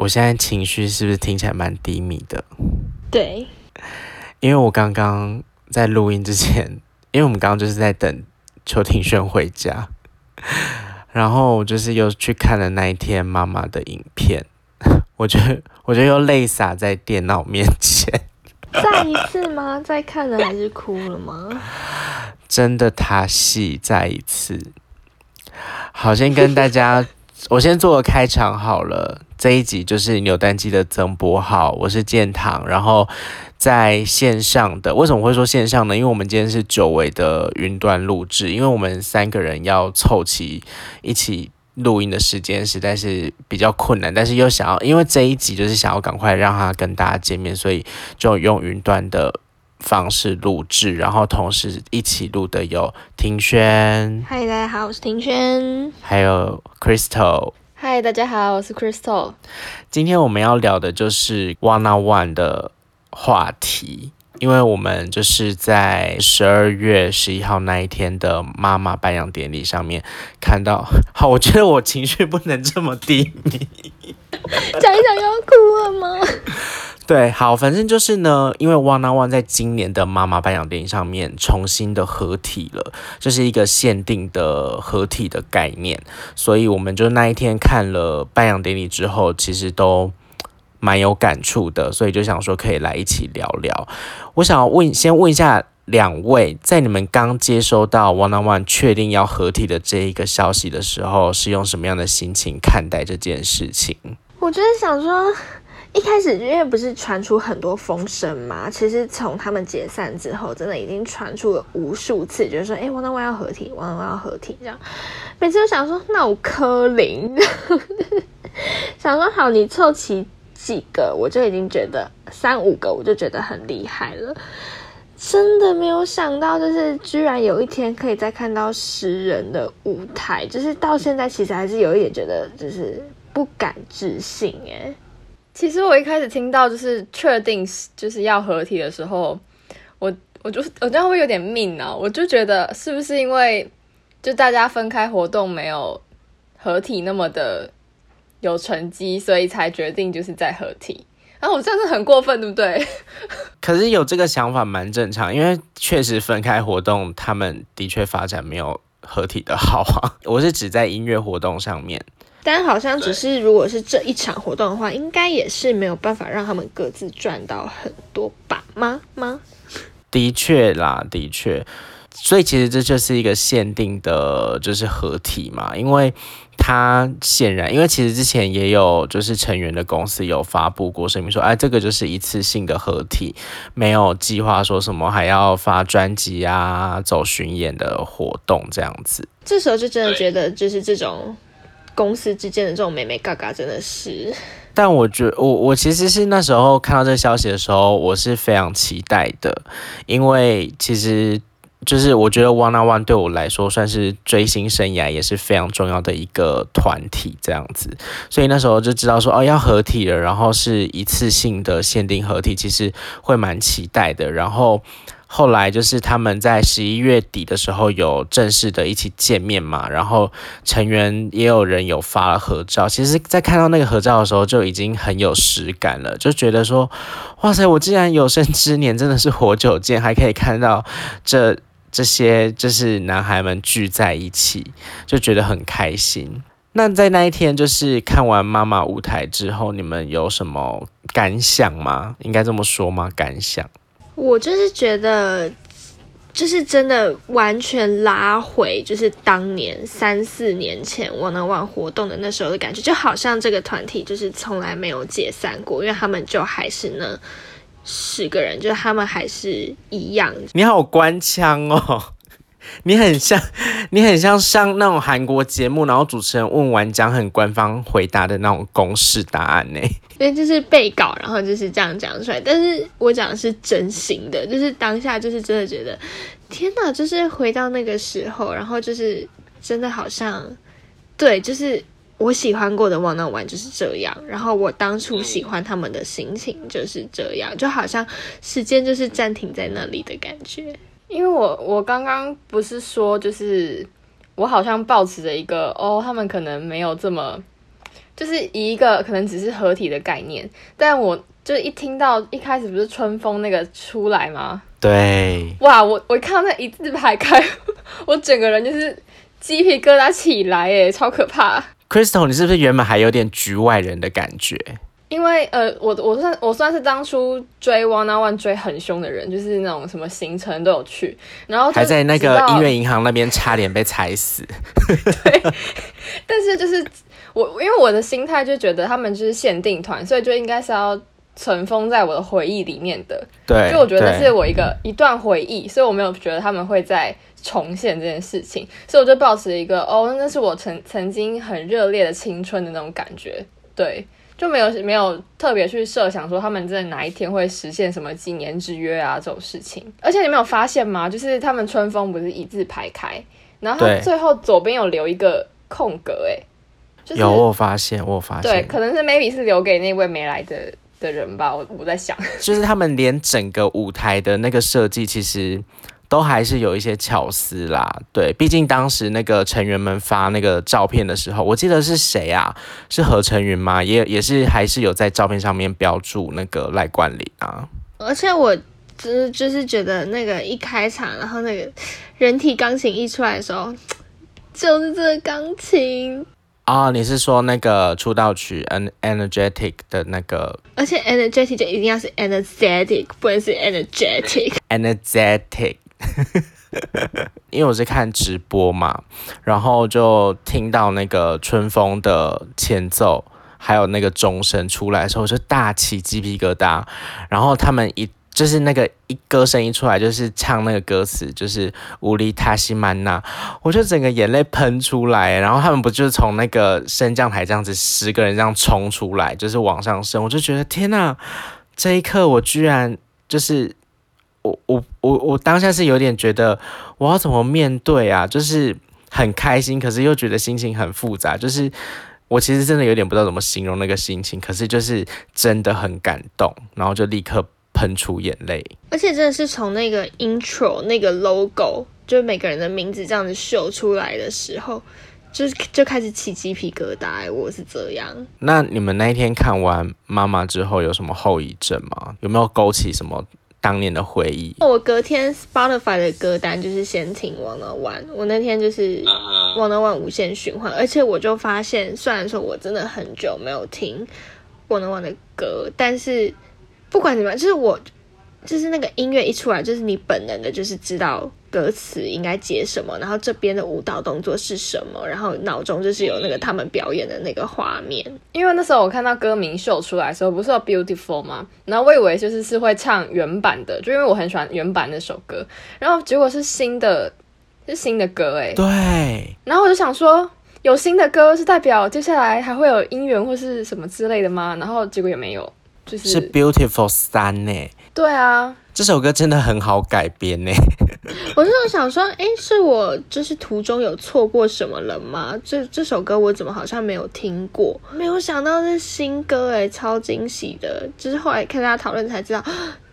我现在情绪是不是听起来蛮低迷的？对，因为我刚刚在录音之前，因为我们刚刚就是在等邱廷轩回家，然后我就是又去看了那一天妈妈的影片，我觉得我觉得又泪洒在电脑面前。再一次吗？再看了还是哭了吗？真的他戏再一次。好，先跟大家，我先做个开场好了。这一集就是扭蛋机的曾博浩，我是建堂，然后在线上的，为什么会说线上呢？因为我们今天是久违的云端录制，因为我们三个人要凑齐一起录音的时间实在是比较困难，但是又想要，因为这一集就是想要赶快让他跟大家见面，所以就用云端的方式录制，然后同时一起录的有庭轩，嗨，大家好，我是庭轩，还有 Crystal。嗨，大家好，我是 Crystal。今天我们要聊的就是 One on One 的话题，因为我们就是在十二月十一号那一天的妈妈颁奖典礼上面看到。好，我觉得我情绪不能这么低迷，讲一讲要哭了吗？对，好，反正就是呢，因为 One on One 在今年的妈妈颁奖典礼上面重新的合体了，这是一个限定的合体的概念，所以我们就那一天看了颁奖典礼之后，其实都蛮有感触的，所以就想说可以来一起聊聊。我想要问，先问一下两位，在你们刚接收到 One on One 确定要合体的这一个消息的时候，是用什么样的心情看待这件事情？我就是想说。一开始因为不是传出很多风声嘛，其实从他们解散之后，真的已经传出了无数次，就是说，哎，One on One 要合体王大陆要合体，这样，每次都想说，那我柯林，想说好，你凑齐几个，我就已经觉得三五个，我就觉得很厉害了，真的没有想到，就是居然有一天可以再看到十人的舞台，就是到现在其实还是有一点觉得，就是不敢置信，哎。其实我一开始听到就是确定就是要合体的时候，我我就我这样会有点命啊，我就觉得是不是因为就大家分开活动没有合体那么的有成绩，所以才决定就是在合体。然后我这样子很过分，对不对？可是有这个想法蛮正常，因为确实分开活动，他们的确发展没有合体的好啊。我是指在音乐活动上面。但好像只是，如果是这一场活动的话，应该也是没有办法让他们各自赚到很多吧？吗？吗？的确啦，的确。所以其实这就是一个限定的，就是合体嘛。因为他显然，因为其实之前也有就是成员的公司有发布过声明说，哎，这个就是一次性的合体，没有计划说什么还要发专辑啊、走巡演的活动这样子。这时候就真的觉得，就是这种。公司之间的这种美眉嘎嘎真的是，但我觉我我其实是那时候看到这消息的时候，我是非常期待的，因为其实就是我觉得 One on One 对我来说算是追星生涯也是非常重要的一个团体这样子，所以那时候就知道说哦要合体了，然后是一次性的限定合体，其实会蛮期待的，然后。后来就是他们在十一月底的时候有正式的一起见面嘛，然后成员也有人有发了合照。其实，在看到那个合照的时候，就已经很有实感了，就觉得说，哇塞，我竟然有生之年真的是活久见，还可以看到这这些就是男孩们聚在一起，就觉得很开心。那在那一天就是看完妈妈舞台之后，你们有什么感想吗？应该这么说吗？感想？我就是觉得，就是真的完全拉回，就是当年三四年前我能玩活动的那时候的感觉，就好像这个团体就是从来没有解散过，因为他们就还是那十个人，就是他们还是一样。你好官腔哦。你很像，你很像上那种韩国节目，然后主持人问完讲很官方回答的那种公式答案呢？因为就是背稿，然后就是这样讲出来。但是我讲的是真心的，就是当下就是真的觉得，天哪，就是回到那个时候，然后就是真的好像，对，就是我喜欢过的 One on One 就是这样，然后我当初喜欢他们的心情就是这样，就好像时间就是暂停在那里的感觉。因为我我刚刚不是说，就是我好像抱持着一个哦，他们可能没有这么，就是以一个可能只是合体的概念，但我就一听到一开始不是春风那个出来吗？对，哇，我我看到那一字排开，我整个人就是鸡皮疙瘩起来，诶，超可怕。Crystal，你是不是原本还有点局外人的感觉？因为呃，我我算我算是当初追 One On One 追很凶的人，就是那种什么行程都有去，然后还在那个音乐银行那边差点被踩死。对，但是就是我因为我的心态就觉得他们就是限定团，所以就应该是要尘封在我的回忆里面的。对，就我觉得是我一个一段回忆，所以我没有觉得他们会再重现这件事情，所以我就保持一个哦，那是我曾曾经很热烈的青春的那种感觉，对。就没有没有特别去设想说他们在哪一天会实现什么几年之约啊这种事情，而且你没有发现吗？就是他们春风不是一字排开，然后最后左边有留一个空格，哎，就是、有我发现，我发现，对，可能是 maybe 是留给那位没来的的人吧，我我在想，就是他们连整个舞台的那个设计其实。都还是有一些巧思啦，对，毕竟当时那个成员们发那个照片的时候，我记得是谁啊？是何成云吗？也也是还是有在照片上面标注那个赖冠霖啊。而且我就是就是觉得那个一开场，然后那个人体钢琴一出来的时候，就是这个钢琴啊、哦？你是说那个出道曲《Energetic》的那个？而且 Energetic 就一定要是 Energetic，不能是 Energetic。Energetic。呵呵呵因为我是看直播嘛，然后就听到那个春风的前奏，还有那个钟声出来的时候，我就大起鸡皮疙瘩。然后他们一就是那个一歌声一出来，就是唱那个歌词，就是乌里塔西曼娜，我就整个眼泪喷出来。然后他们不就是从那个升降台这样子，十个人这样冲出来，就是往上升，我就觉得天哪，这一刻我居然就是。我我我我当下是有点觉得我要怎么面对啊？就是很开心，可是又觉得心情很复杂。就是我其实真的有点不知道怎么形容那个心情，可是就是真的很感动，然后就立刻喷出眼泪。而且真的是从那个 intro 那个 logo，就每个人的名字这样子秀出来的时候，就就开始起鸡皮疙瘩。我是这样。那你们那一天看完妈妈之后有什么后遗症吗？有没有勾起什么？当年的回忆。我隔天 Spotify 的歌单就是先听 1NE1，我那天就是 1NE1 无限循环，而且我就发现，虽然说我真的很久没有听 1NE1 的歌，但是不管怎么样，就是我。就是那个音乐一出来，就是你本能的，就是知道歌词应该接什么，然后这边的舞蹈动作是什么，然后脑中就是有那个他们表演的那个画面。因为那时候我看到歌名秀出来的时候，不是有 Beautiful 吗？然后我以为就是是会唱原版的，就因为我很喜欢原版那首歌，然后结果是新的，是新的歌哎。对。然后我就想说，有新的歌是代表接下来还会有姻缘或是什么之类的吗？然后结果也没有，就是是 Beautiful 三呢。对啊，这首歌真的很好改编呢。我就想说，哎，是我就是途中有错过什么了吗？这这首歌我怎么好像没有听过？没有想到是新歌，哎，超惊喜的。就是后来看大家讨论才知道。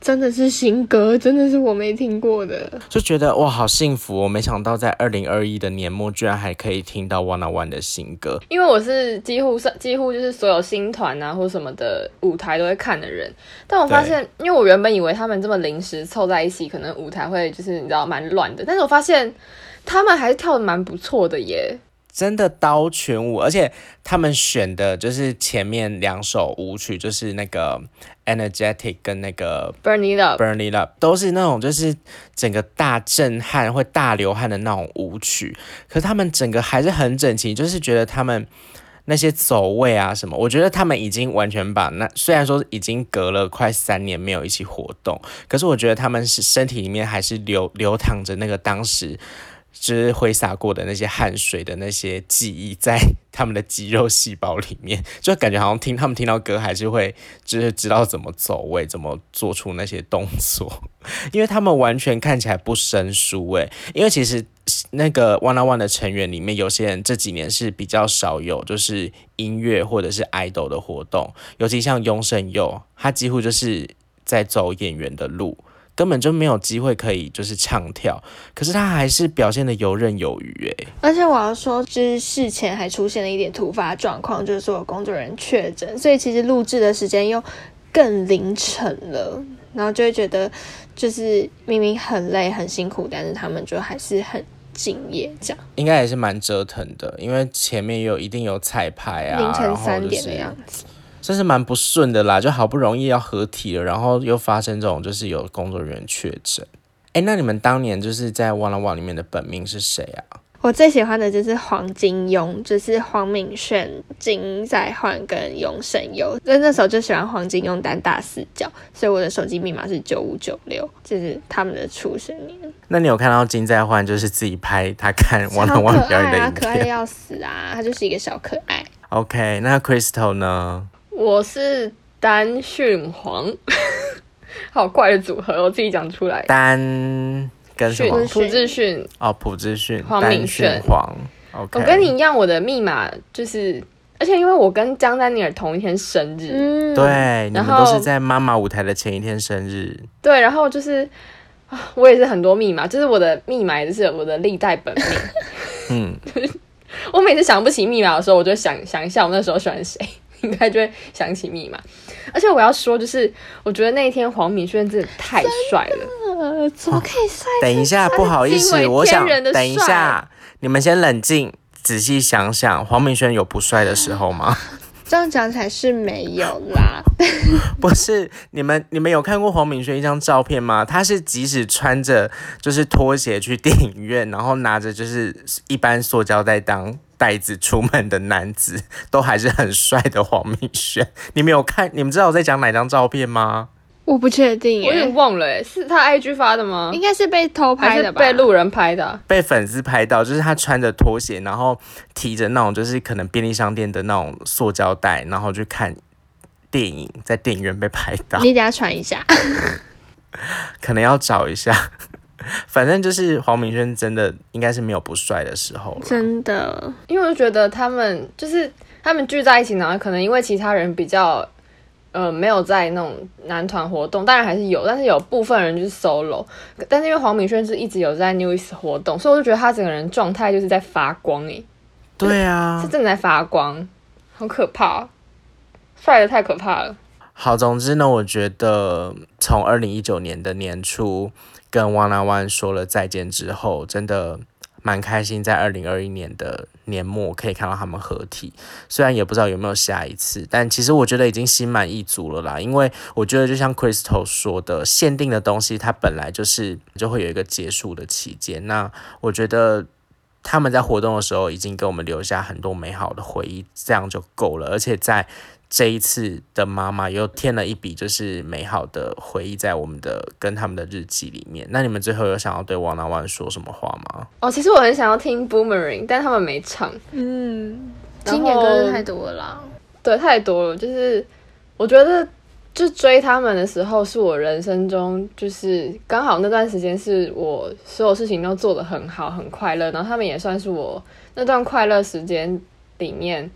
真的是新歌，真的是我没听过的，就觉得哇，好幸福！我没想到在二零二一的年末，居然还可以听到 1NE1 的新歌。因为我是几乎是几乎就是所有新团啊或什么的舞台都会看的人，但我发现，因为我原本以为他们这么临时凑在一起，可能舞台会就是你知道蛮乱的，但是我发现他们还是跳的蛮不错的耶。真的刀全舞，而且他们选的就是前面两首舞曲，就是那个 Energetic 跟那个 Burn It Up，Burn It Up 都是那种就是整个大震撼会大流汗的那种舞曲。可是他们整个还是很整齐，就是觉得他们那些走位啊什么，我觉得他们已经完全把那虽然说已经隔了快三年没有一起活动，可是我觉得他们是身体里面还是流流淌着那个当时。就是挥洒过的那些汗水的那些记忆，在他们的肌肉细胞里面，就感觉好像听他们听到歌，还是会 就是知道怎么走位，怎么做出那些动作，因为他们完全看起来不生疏诶。因为其实那个 One On One 的成员里面，有些人这几年是比较少有就是音乐或者是 idol 的活动，尤其像雍胜佑，他几乎就是在走演员的路。根本就没有机会可以就是唱跳，可是他还是表现得游刃有余诶。而且我要说，就是事前还出现了一点突发状况，就是说有工作人员确诊，所以其实录制的时间又更凌晨了，然后就会觉得就是明明很累很辛苦，但是他们就还是很。敬业这样应该也是蛮折腾的，因为前面有一定有彩排啊，凌晨三点的样子，这是蛮不顺的啦。就好不容易要合体了，然后又发生这种就是有工作人员确诊。哎，那你们当年就是在《Wanna One》里面的本命是谁啊？我最喜欢的就是黄金庸，就是黄敏炫、金在焕跟永神佑。那那时候就喜欢黄金庸单大四角，所以我的手机密码是九五九六，就是他们的出生年。那你有看到金在焕就是自己拍他看《Wanna One》表演的影片？可爱的要死啊！他就是一个小可爱。OK，那 Crystal 呢？我是单训黄，好怪的组合，我自己讲出来。单。跟什么？朴智训哦，朴智训，黄敏炫，黄。OK，我跟你一样，我的密码就是，而且因为我跟江丹尼尔同一天生日，嗯，对，你们都是在妈妈舞台的前一天生日。对，然后就是啊，我也是很多密码，就是我的密码也是我的历代本命。嗯，我每次想不起密码的时候，我就想想一下我那时候喜欢谁，应该就会想起密码。而且我要说，就是我觉得那一天黄敏炫真的太帅了。呃，怎么可以帅？等一下，不好意思，我想等一下，你们先冷静，仔细想想，黄敏轩有不帅的时候吗？这样讲起来是没有啦。不是，你们你们有看过黄敏轩一张照片吗？他是即使穿着就是拖鞋去电影院，然后拿着就是一般塑胶袋当袋子出门的男子，都还是很帅的黄明轩。你们有看？你们知道我在讲哪张照片吗？我不确定，我有点忘了，哎，是他 IG 发的吗？应该是被偷拍的吧，被路人拍的，被粉丝拍到，就是他穿着拖鞋，然后提着那种就是可能便利商店的那种塑胶袋，然后去看电影，在电影院被拍到。你等下传一下，可能要找一下，反正就是黄明轩真的应该是没有不帅的时候，真的，因为我就觉得他们就是他们聚在一起呢，可能因为其他人比较。呃，没有在那种男团活动，当然还是有，但是有部分人就是 solo。但是因为黄明轩是一直有在 NEWS 活动，所以我就觉得他整个人状态就是在发光诶。对啊，是正在发光，好可怕，帅的太可怕了。好，总之呢，我觉得从二零一九年的年初跟 Wanna One 说了再见之后，真的。蛮开心，在二零二一年的年末可以看到他们合体，虽然也不知道有没有下一次，但其实我觉得已经心满意足了啦。因为我觉得就像 Crystal 说的，限定的东西它本来就是就会有一个结束的期间。那我觉得他们在活动的时候已经给我们留下很多美好的回忆，这样就够了。而且在这一次的妈妈又添了一笔，就是美好的回忆在我们的跟他们的日记里面。那你们最后有想要对 Wanna One 说什么话吗？哦，其实我很想要听 Boomerang，但他们没唱。嗯，经典歌太多了啦。对，太多了。就是我觉得，就追他们的时候，是我人生中就是刚好那段时间是我所有事情都做得很好，很快乐。然后他们也算是我那段快乐时间里面。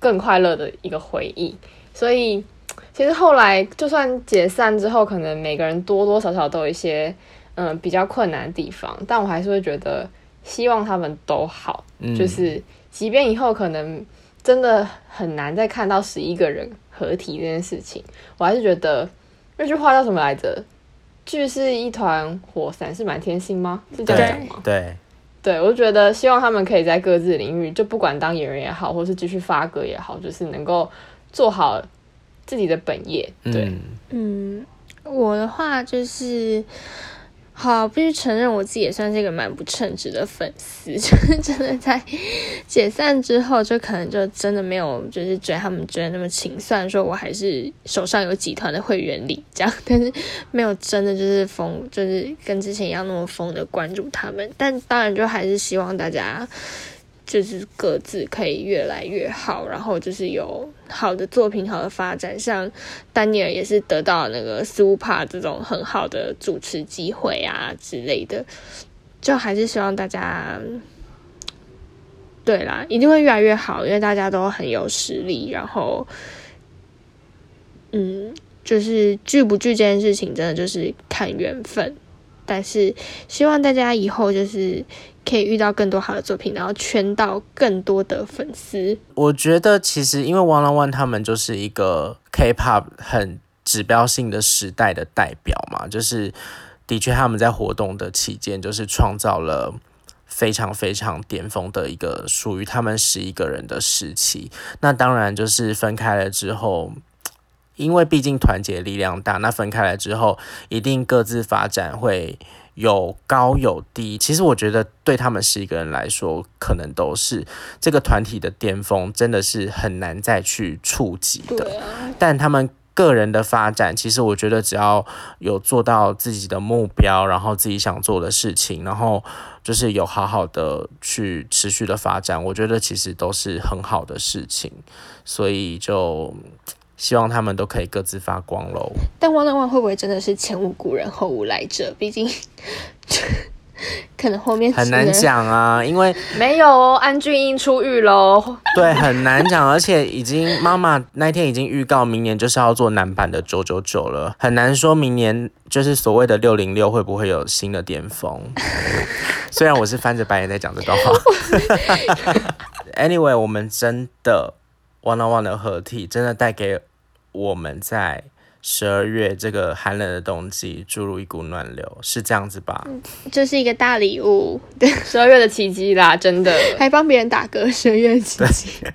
更快乐的一个回忆，所以其实后来就算解散之后，可能每个人多多少少都有一些嗯比较困难的地方，但我还是会觉得希望他们都好。嗯，就是即便以后可能真的很难再看到十一个人合体这件事情，我还是觉得那句话叫什么来着？聚是一团火，散是满天星吗？是这样讲吗？对。对对，我就觉得希望他们可以在各自领域，就不管当演员也好，或是继续发歌也好，就是能够做好自己的本业。对，嗯，我的话就是。好，必须承认我自己也算是一个蛮不称职的粉丝，就是真的在解散之后，就可能就真的没有就是追他们追的那么勤。虽然说我还是手上有几团的会员礼这样，但是没有真的就是疯，就是跟之前一样那么疯的关注他们。但当然就还是希望大家。就是各自可以越来越好，然后就是有好的作品、好的发展。像丹尼尔也是得到那个 Super 这种很好的主持机会啊之类的，就还是希望大家，对啦，一定会越来越好，因为大家都很有实力。然后，嗯，就是聚不聚这件事情，真的就是看缘分。但是希望大家以后就是可以遇到更多好的作品，然后圈到更多的粉丝。我觉得其实因为101他们就是一个 K-pop 很指标性的时代的代表嘛，就是的确他们在活动的期间就是创造了非常非常巅峰的一个属于他们十一个人的时期。那当然就是分开了之后。因为毕竟团结力量大，那分开了之后，一定各自发展会有高有低。其实我觉得对他们十一个人来说，可能都是这个团体的巅峰，真的是很难再去触及的。但他们个人的发展，其实我觉得只要有做到自己的目标，然后自己想做的事情，然后就是有好好的去持续的发展，我觉得其实都是很好的事情。所以就。希望他们都可以各自发光喽。但101会不会真的是前无古人后无来者？毕竟 可能后面很难讲啊，因为没有哦，安俊英出狱喽。对，很难讲，而且已经妈妈那天已经预告明年就是要做男版的九九九了，很难说明年就是所谓的六零六会不会有新的巅峰。虽然我是翻着白眼在讲这段话。Anyway，我们真的101的合体真的带给。我们在十二月这个寒冷的冬季注入一股暖流，是这样子吧？嗯，就是一个大礼物，对，十二月的奇迹啦，真的，还帮别人打歌，十二月的奇迹。